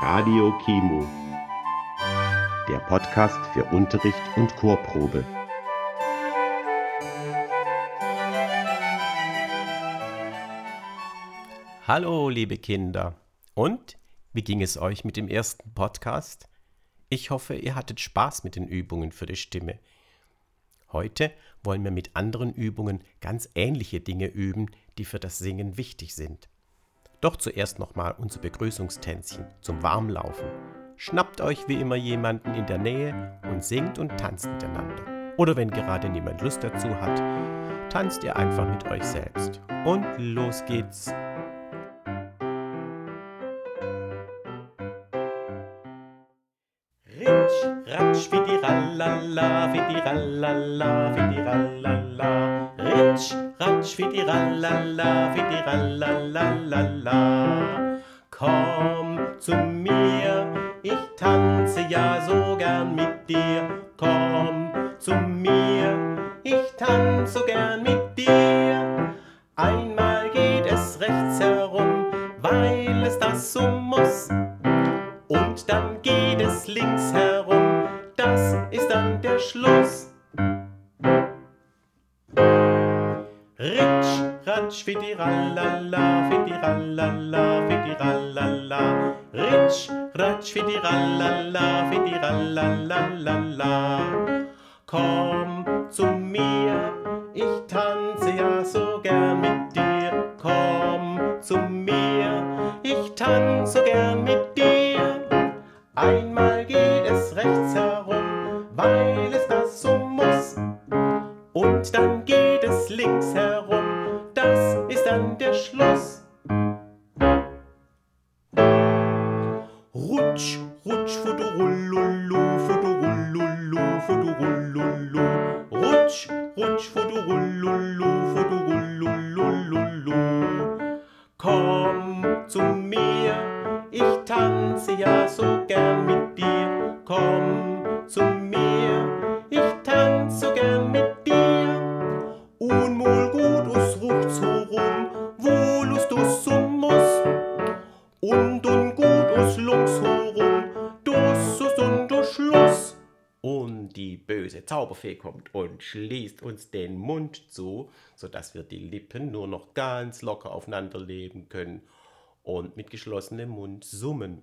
Radio Kimo. Der Podcast für Unterricht und Chorprobe. Hallo, liebe Kinder. Und wie ging es euch mit dem ersten Podcast? Ich hoffe, ihr hattet Spaß mit den Übungen für die Stimme. Heute wollen wir mit anderen Übungen ganz ähnliche Dinge üben, die für das Singen wichtig sind. Doch zuerst nochmal unser Begrüßungstänzchen zum Warmlaufen. Schnappt euch wie immer jemanden in der Nähe und singt und tanzt miteinander. Oder wenn gerade niemand Lust dazu hat, tanzt ihr einfach mit euch selbst. Und los geht's! Ritsch, ratsch, wie die Rallala. Ritsch, ratsch, die Rallala. Komm zu mir, ich tanze ja so gern mit dir. Komm zu mir, ich tanze so gern mit dir. Einmal geht es rechts herum, weil es das so muss. Und dann geht es links herum, das ist dann der Schluss. Ratsch, fidirallala, fidirallala, fidirallala. Ritsch, ratsch, fidirallala, fidirallala. Komm zu mir, ich tanze ja so gern mit dir. Komm zu mir, ich tanze so gern mit dir. Einmal geht es rechts herum, weil es das so muss. Und dann geht es links herum, das ist dann der Schluss. Rutsch, rutsch, fudurullulu, fudurullulu, fudurullulu. Rutsch, rutsch, fudurullulu, fudurullulu. Komm zu mir, ich tanze ja so gern mit dir. Komm Zauberfee kommt und schließt uns den Mund zu, sodass wir die Lippen nur noch ganz locker aufeinander leben können und mit geschlossenem Mund summen.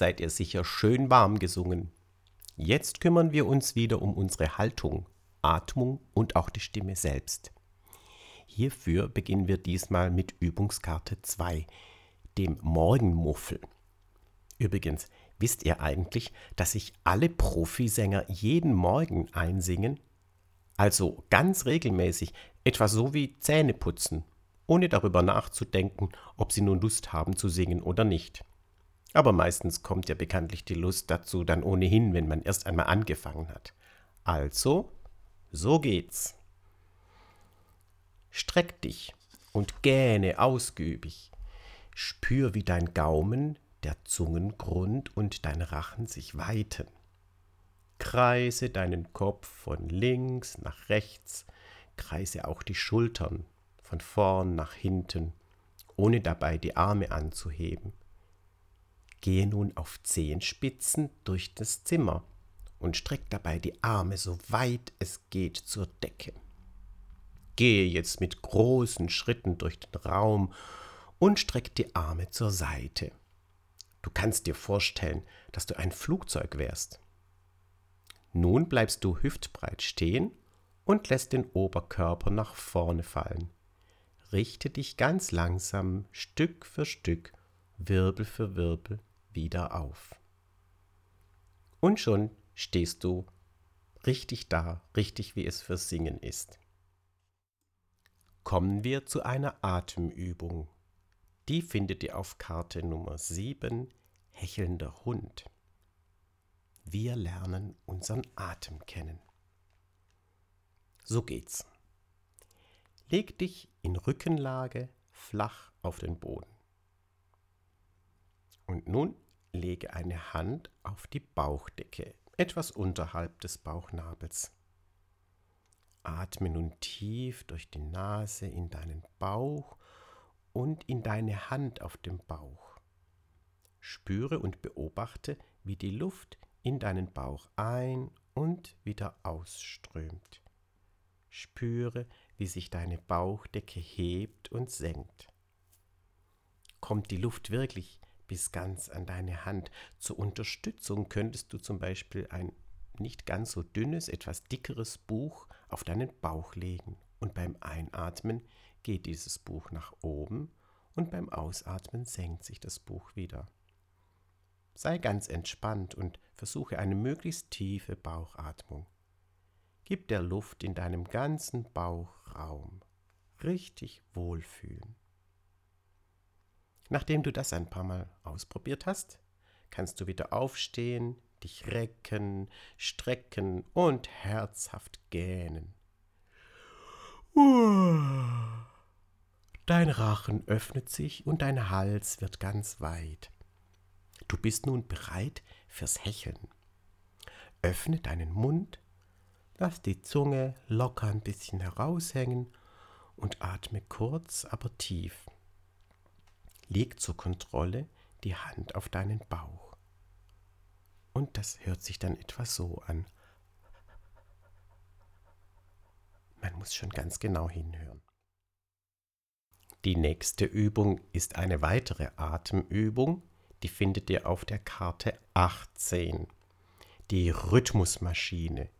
seid ihr sicher schön warm gesungen. Jetzt kümmern wir uns wieder um unsere Haltung, Atmung und auch die Stimme selbst. Hierfür beginnen wir diesmal mit Übungskarte 2, dem Morgenmuffel. Übrigens, wisst ihr eigentlich, dass sich alle Profisänger jeden Morgen einsingen? Also ganz regelmäßig, etwa so wie Zähne putzen, ohne darüber nachzudenken, ob sie nun Lust haben zu singen oder nicht. Aber meistens kommt ja bekanntlich die Lust dazu dann ohnehin, wenn man erst einmal angefangen hat. Also, so geht's. Streck dich und gähne ausgiebig. Spür, wie dein Gaumen, der Zungengrund und dein Rachen sich weiten. Kreise deinen Kopf von links nach rechts, kreise auch die Schultern von vorn nach hinten, ohne dabei die Arme anzuheben. Gehe nun auf Zehenspitzen durch das Zimmer und streck dabei die Arme so weit es geht zur Decke. Gehe jetzt mit großen Schritten durch den Raum und streck die Arme zur Seite. Du kannst dir vorstellen, dass du ein Flugzeug wärst. Nun bleibst du hüftbreit stehen und lässt den Oberkörper nach vorne fallen. Richte dich ganz langsam, Stück für Stück, Wirbel für Wirbel wieder auf. Und schon stehst du richtig da, richtig wie es für Singen ist. Kommen wir zu einer Atemübung. Die findet ihr auf Karte Nummer 7, Hechelnder Hund. Wir lernen unseren Atem kennen. So geht's. Leg dich in Rückenlage flach auf den Boden. Und nun lege eine Hand auf die Bauchdecke, etwas unterhalb des Bauchnabels. Atme nun tief durch die Nase in deinen Bauch und in deine Hand auf dem Bauch. Spüre und beobachte, wie die Luft in deinen Bauch ein und wieder ausströmt. Spüre, wie sich deine Bauchdecke hebt und senkt. Kommt die Luft wirklich bis ganz an deine Hand? Zur Unterstützung könntest du zum Beispiel ein nicht ganz so dünnes, etwas dickeres Buch auf deinen Bauch legen und beim Einatmen geht dieses Buch nach oben und beim Ausatmen senkt sich das Buch wieder. Sei ganz entspannt und versuche eine möglichst tiefe Bauchatmung. Gib der Luft in deinem ganzen Bauch Raum. Richtig wohlfühlen. Nachdem du das ein paar Mal ausprobiert hast, kannst du wieder aufstehen, dich recken, strecken und herzhaft gähnen. Dein Rachen öffnet sich und dein Hals wird ganz weit. Du bist nun bereit fürs Hecheln. Öffne deinen Mund, lass die Zunge locker ein bisschen heraushängen und atme kurz, aber tief. Leg zur Kontrolle die Hand auf deinen Bauch. Und das hört sich dann etwa so an. Man muss schon ganz genau hinhören. Die nächste Übung ist eine weitere Atemübung, die findet ihr auf der Karte 18. Die Rhythmusmaschine.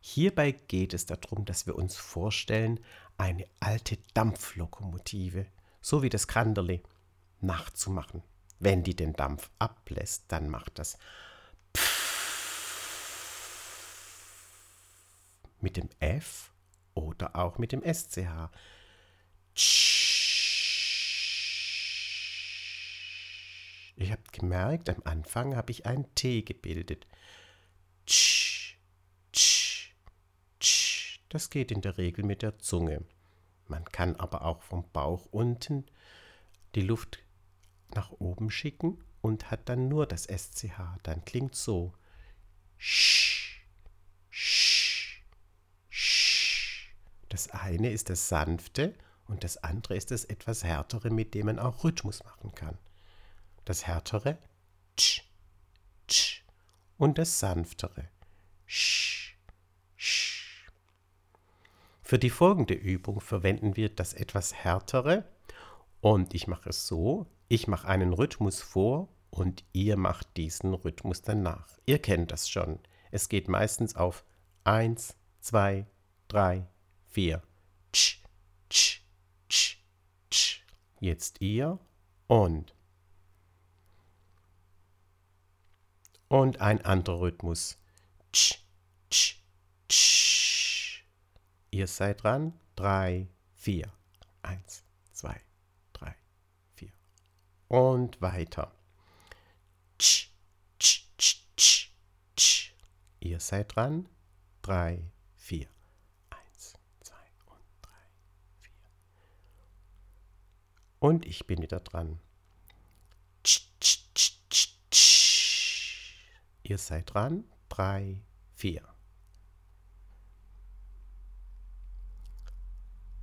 Hierbei geht es darum, dass wir uns vorstellen, eine alte Dampflokomotive, so wie das Kanderle, nachzumachen. Wenn die den Dampf ablässt, dann macht das mit dem F oder auch mit dem SCH. Ihr habt gemerkt, am Anfang habe ich ein T gebildet. Das geht in der Regel mit der Zunge. Man kann aber auch vom Bauch unten die Luft nach oben schicken und hat dann nur das SCH. Dann klingt so. Das eine ist das Sanfte und das andere ist das etwas Härtere, mit dem man auch Rhythmus machen kann. Das Härtere und das Sanftere. Für die folgende Übung verwenden wir das etwas Härtere und ich mache es so, ich mache einen Rhythmus vor und ihr macht diesen Rhythmus danach. Ihr kennt das schon. Es geht meistens auf 1, 2, 3, vier. Tsch, tsch, tsch, tsch. Jetzt ihr und. Und ein anderer Rhythmus. Tsch, tsch, tsch. Ihr seid dran. Drei, vier. Eins, zwei, drei, vier. Und weiter. Tsch, tsch, tsch, tsch, tsch. Ihr seid dran. Drei, vier. Und ich bin wieder dran. Ihr seid dran. Drei, vier.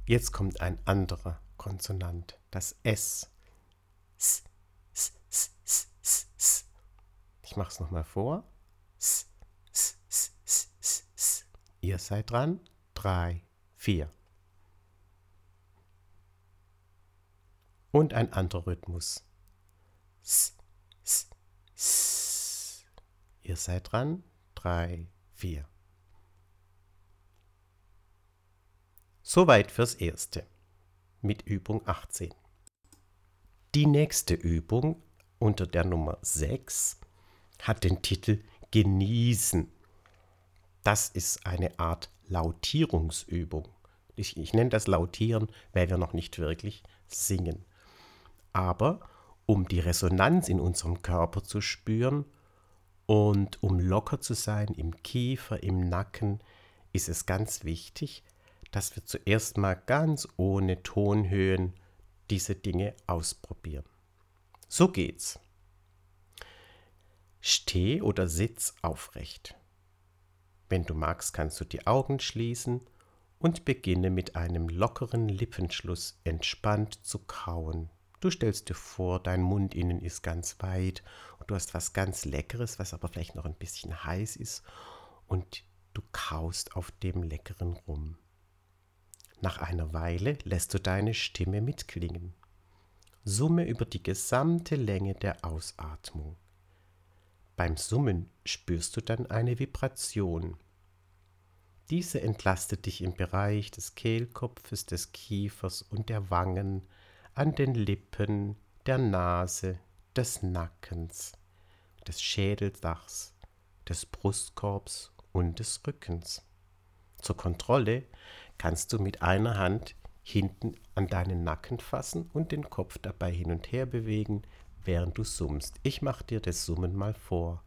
Jetzt kommt ein anderer Konsonant, das S. S, S, S, S, S. Ich mache es nochmal vor. Ihr seid dran. Drei, vier. Und ein anderer Rhythmus. Ihr seid dran. Drei, vier. Soweit fürs Erste mit Übung 18. Die nächste Übung unter der Nummer 6 hat den Titel Genießen. Das ist eine Art Lautierungsübung. Ich, ich nenne das Lautieren, weil wir noch nicht wirklich singen. Aber um die Resonanz in unserem Körper zu spüren und um locker zu sein im Kiefer, im Nacken, ist es ganz wichtig, dass wir zuerst mal ganz ohne Tonhöhen diese Dinge ausprobieren. So geht's. Steh oder sitz aufrecht. Wenn du magst, kannst du die Augen schließen und beginne mit einem lockeren Lippenschluss entspannt zu kauen. Du stellst dir vor, dein Mund innen ist ganz weit und du hast was ganz Leckeres, was aber vielleicht noch ein bisschen heiß ist und du kaust auf dem Leckeren rum. Nach einer Weile lässt du deine Stimme mitklingen. Summe über die gesamte Länge der Ausatmung. Beim Summen spürst du dann eine Vibration. Diese entlastet dich im Bereich des Kehlkopfes, des Kiefers und der Wangen, an den Lippen, der Nase, des Nackens, des Schädeldachs, des Brustkorbs und des Rückens. Zur Kontrolle kannst du mit einer Hand hinten an deinen Nacken fassen und den Kopf dabei hin und her bewegen, während du summst. Ich mache dir das Summen mal vor.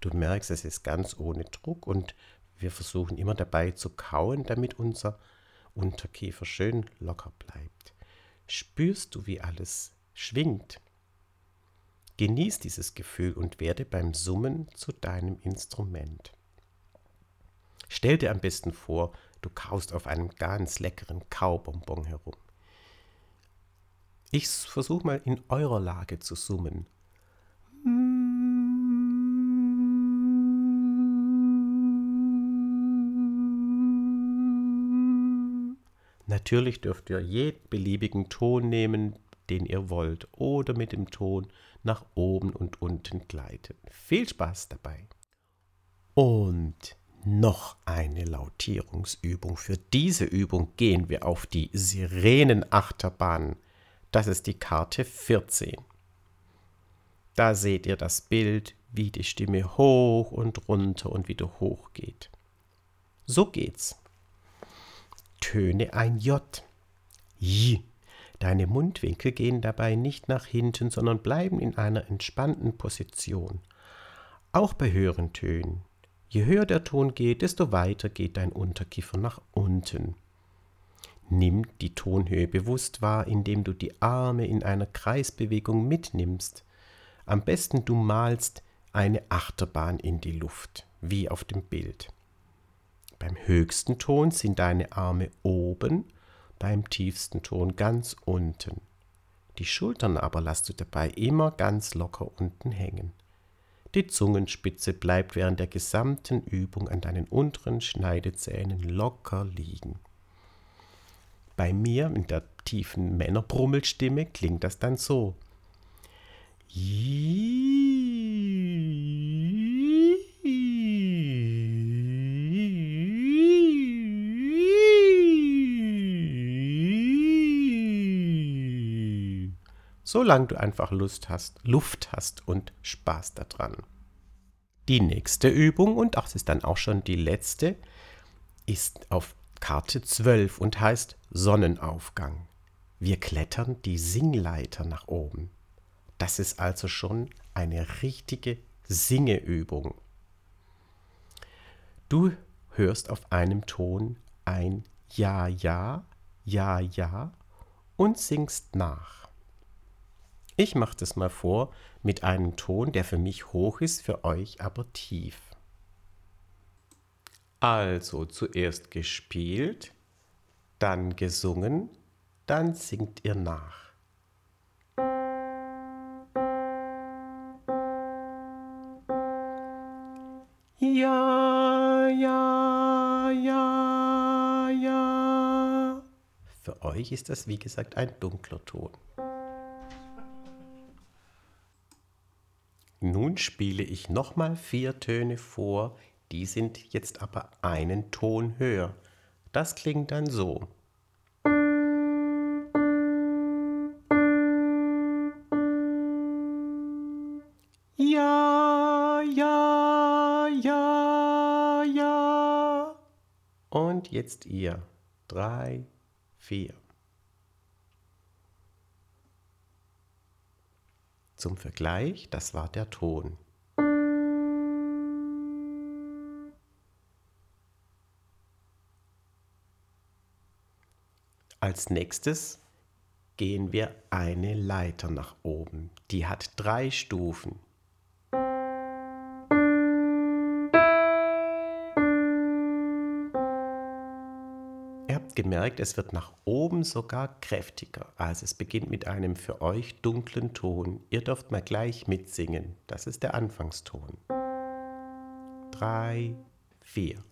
Du merkst, es ist ganz ohne Druck und wir versuchen immer dabei zu kauen, damit unser Unterkiefer schön locker bleibt. Spürst du, wie alles schwingt? Genieß dieses Gefühl und werde beim Summen zu deinem Instrument. Stell dir am besten vor, du kaust auf einem ganz leckeren Kaubonbon herum. Ich versuche mal in eurer Lage zu summen. Natürlich dürft ihr jeden beliebigen Ton nehmen, den ihr wollt, oder mit dem Ton nach oben und unten gleiten. Viel Spaß dabei. Und noch eine Lautierungsübung. Für diese Übung gehen wir auf die Sirenenachterbahn. Das ist die Karte 14. Da seht ihr das Bild, wie die Stimme hoch und runter und wieder hoch geht. So geht's töne ein J. J. Deine Mundwinkel gehen dabei nicht nach hinten, sondern bleiben in einer entspannten Position. Auch bei höheren Tönen. Je höher der Ton geht, desto weiter geht dein Unterkiefer nach unten. Nimm die Tonhöhe bewusst wahr, indem du die Arme in einer Kreisbewegung mitnimmst. Am besten du malst eine Achterbahn in die Luft, wie auf dem Bild. Beim höchsten Ton sind deine Arme oben, beim tiefsten Ton ganz unten. Die Schultern aber lässt du dabei immer ganz locker unten hängen. Die Zungenspitze bleibt während der gesamten Übung an deinen unteren Schneidezähnen locker liegen. Bei mir in der tiefen Männerbrummelstimme klingt das dann so. Solange du einfach Lust hast, Luft hast und Spaß daran. Die nächste Übung, und das ist dann auch schon die letzte, ist auf Karte 12 und heißt Sonnenaufgang. Wir klettern die Singleiter nach oben. Das ist also schon eine richtige Singeübung. Du hörst auf einem Ton ein ja, ja, ja, ja und singst nach. Ich mache das mal vor mit einem Ton, der für mich hoch ist, für euch aber tief. Also zuerst gespielt, dann gesungen, dann singt ihr nach. Ja, ja, ja, ja. Für euch ist das, wie gesagt, ein dunkler Ton. Nun spiele ich nochmal vier Töne vor, die sind jetzt aber einen Ton höher. Das klingt dann so. Ja, ja, ja, ja. Und jetzt ihr. Drei, vier. Zum Vergleich, das war der Ton. Als nächstes gehen wir eine Leiter nach oben. Die hat drei Stufen. Gemerkt, es wird nach oben sogar kräftiger. Also es beginnt mit einem für euch dunklen Ton. Ihr dürft mal gleich mitsingen. Das ist der Anfangston. Drei, vier.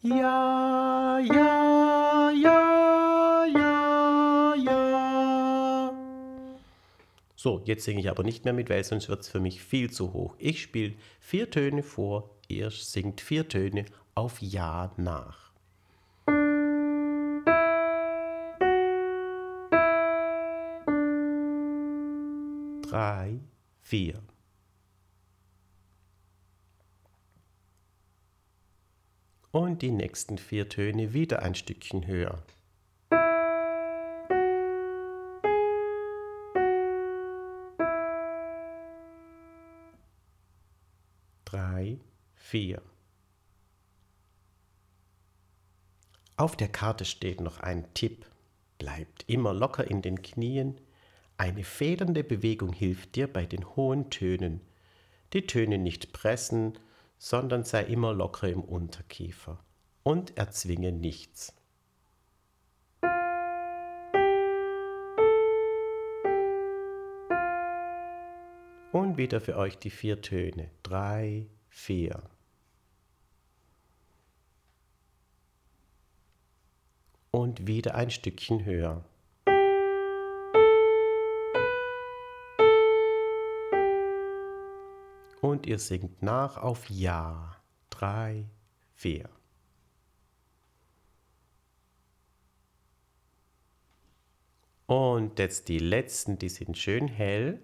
Ja, ja, ja, ja, ja. So, jetzt singe ich aber nicht mehr mit, weil sonst wird es für mich viel zu hoch. Ich spiele vier Töne vor, ihr singt vier Töne auf Ja nach. Drei, vier. Und die nächsten vier Töne wieder ein Stückchen höher. Drei, vier. Auf der Karte steht noch ein Tipp. Bleibt immer locker in den Knien, eine federnde Bewegung hilft dir bei den hohen Tönen. Die Töne nicht pressen, sondern sei immer locker im Unterkiefer und erzwinge nichts. Und wieder für euch die vier Töne. Drei, vier. Und wieder ein Stückchen höher. Und ihr singt nach auf Ja. Drei, vier. Und jetzt die letzten, die sind schön hell.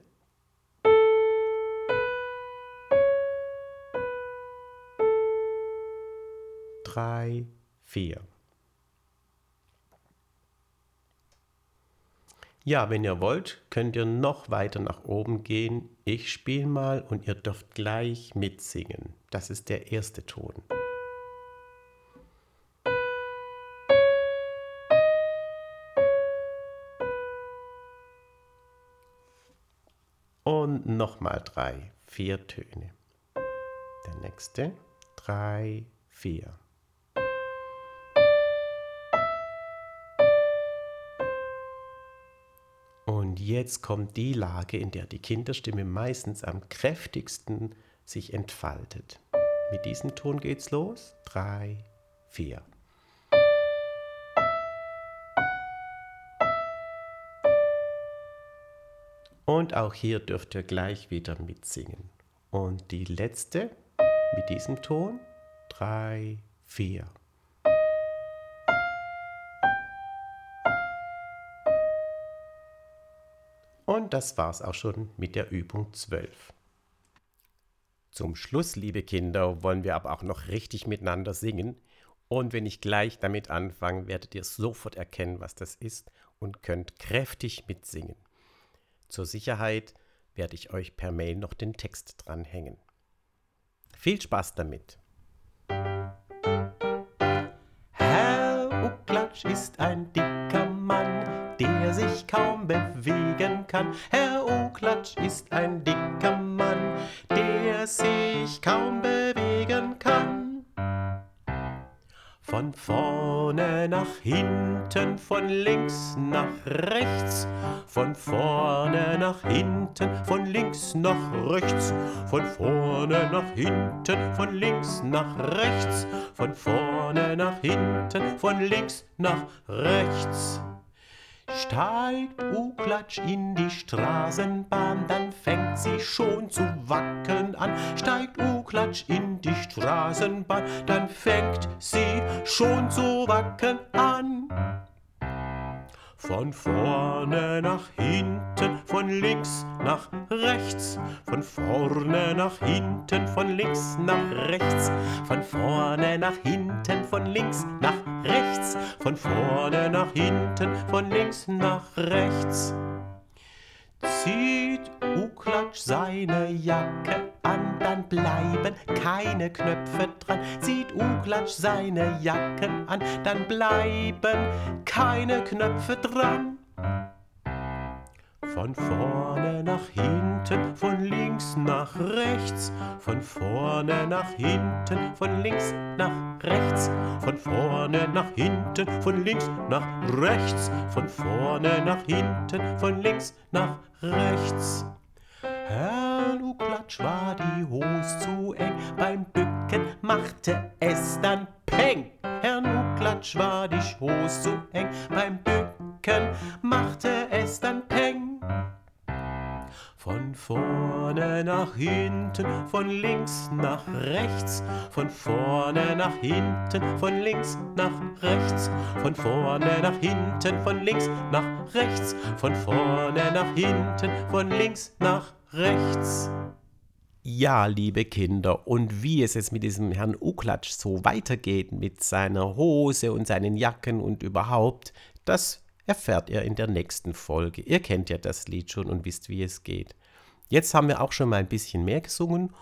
Drei, vier. Ja, wenn ihr wollt, könnt ihr noch weiter nach oben gehen. Ich spiele mal und ihr dürft gleich mitsingen. Das ist der erste Ton. Und nochmal drei, vier Töne. Der nächste, drei, vier. Jetzt kommt die Lage, in der die Kinderstimme meistens am kräftigsten sich entfaltet. Mit diesem Ton geht's los. Drei, vier. Und auch hier dürft ihr gleich wieder mitsingen. Und die letzte mit diesem Ton. Drei, vier. Und das war's auch schon mit der Übung 12. Zum Schluss, liebe Kinder, wollen wir aber auch noch richtig miteinander singen. Und wenn ich gleich damit anfange, werdet ihr sofort erkennen, was das ist und könnt kräftig mitsingen. Zur Sicherheit werde ich euch per Mail noch den Text dranhängen. Viel Spaß damit! Herr Uklatsch ist ein dicker Mann, der sich kaum bewegen kann. Herr Uklatsch ist ein dicker Mann, der sich kaum bewegen kann. Von vorne nach hinten, von links nach rechts, von vorne nach hinten, von links nach rechts, von vorne nach hinten, von links nach rechts, von vorne nach hinten, von links nach rechts. Steigt Uklatsch in die Straßenbahn, dann fängt sie schon zu wackeln an. Steigt Uklatsch in die Straßenbahn, dann fängt sie schon zu wackeln an. Von vorne nach hinten, von links nach rechts, von vorne nach hinten, von links nach rechts, von vorne nach hinten, von links nach rechts, von vorne nach hinten, von links nach rechts. Zieht Uklatsch seine Jacke an, dann bleiben keine Knöpfe dran. Zieht Uklatsch seine Jacke an, dann bleiben keine Knöpfe dran. Von vorne nach hinten, von links nach rechts, von vorne nach hinten, von links nach rechts, von vorne nach hinten, von links nach rechts, von vorne nach hinten, von links nach rechts. Herrn Uklatsch war die Hose zu eng, beim Bücken machte es dann Peng. Herrn Uklatsch war die Hose zu eng, beim Bücken machte es dann Peng. Von vorne nach hinten, von links nach rechts, von vorne nach hinten, von links nach rechts, von vorne nach hinten, von links nach rechts, von vorne nach hinten, von links nach rechts. Ja, liebe Kinder, und wie es jetzt mit diesem Herrn Uklatsch so weitergeht mit seiner Hose und seinen Jacken und überhaupt, das erfährt ihr in der nächsten Folge. Ihr kennt ja das Lied schon und wisst, wie es geht. Jetzt haben wir auch schon mal ein bisschen mehr gesungen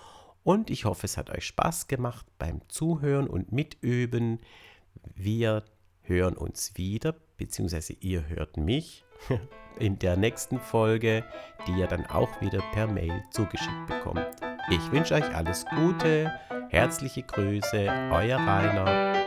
und ich hoffe, es hat euch Spaß gemacht beim Zuhören und Mitüben. Wir hören uns wieder, beziehungsweise ihr hört mich in der nächsten Folge, die ihr dann auch wieder per Mail zugeschickt bekommt. Ich wünsche euch alles Gute, herzliche Grüße, euer Rainer.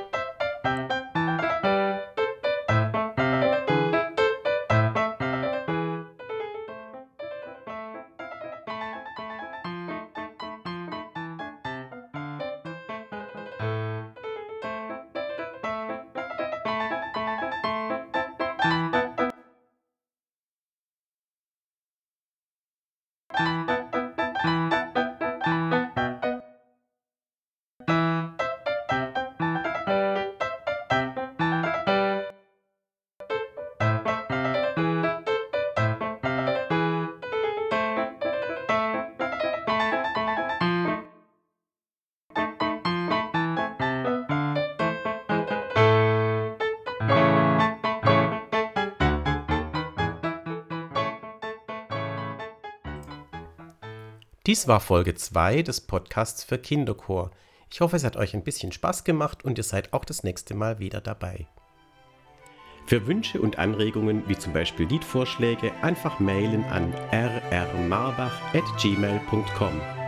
Dies war Folge 2 des Podcasts für Kinderchor. Ich hoffe, es hat euch ein bisschen Spaß gemacht und ihr seid auch das nächste Mal wieder dabei. Für Wünsche und Anregungen, wie zum Beispiel Liedvorschläge, einfach mailen an rrmarbach.gmail.com.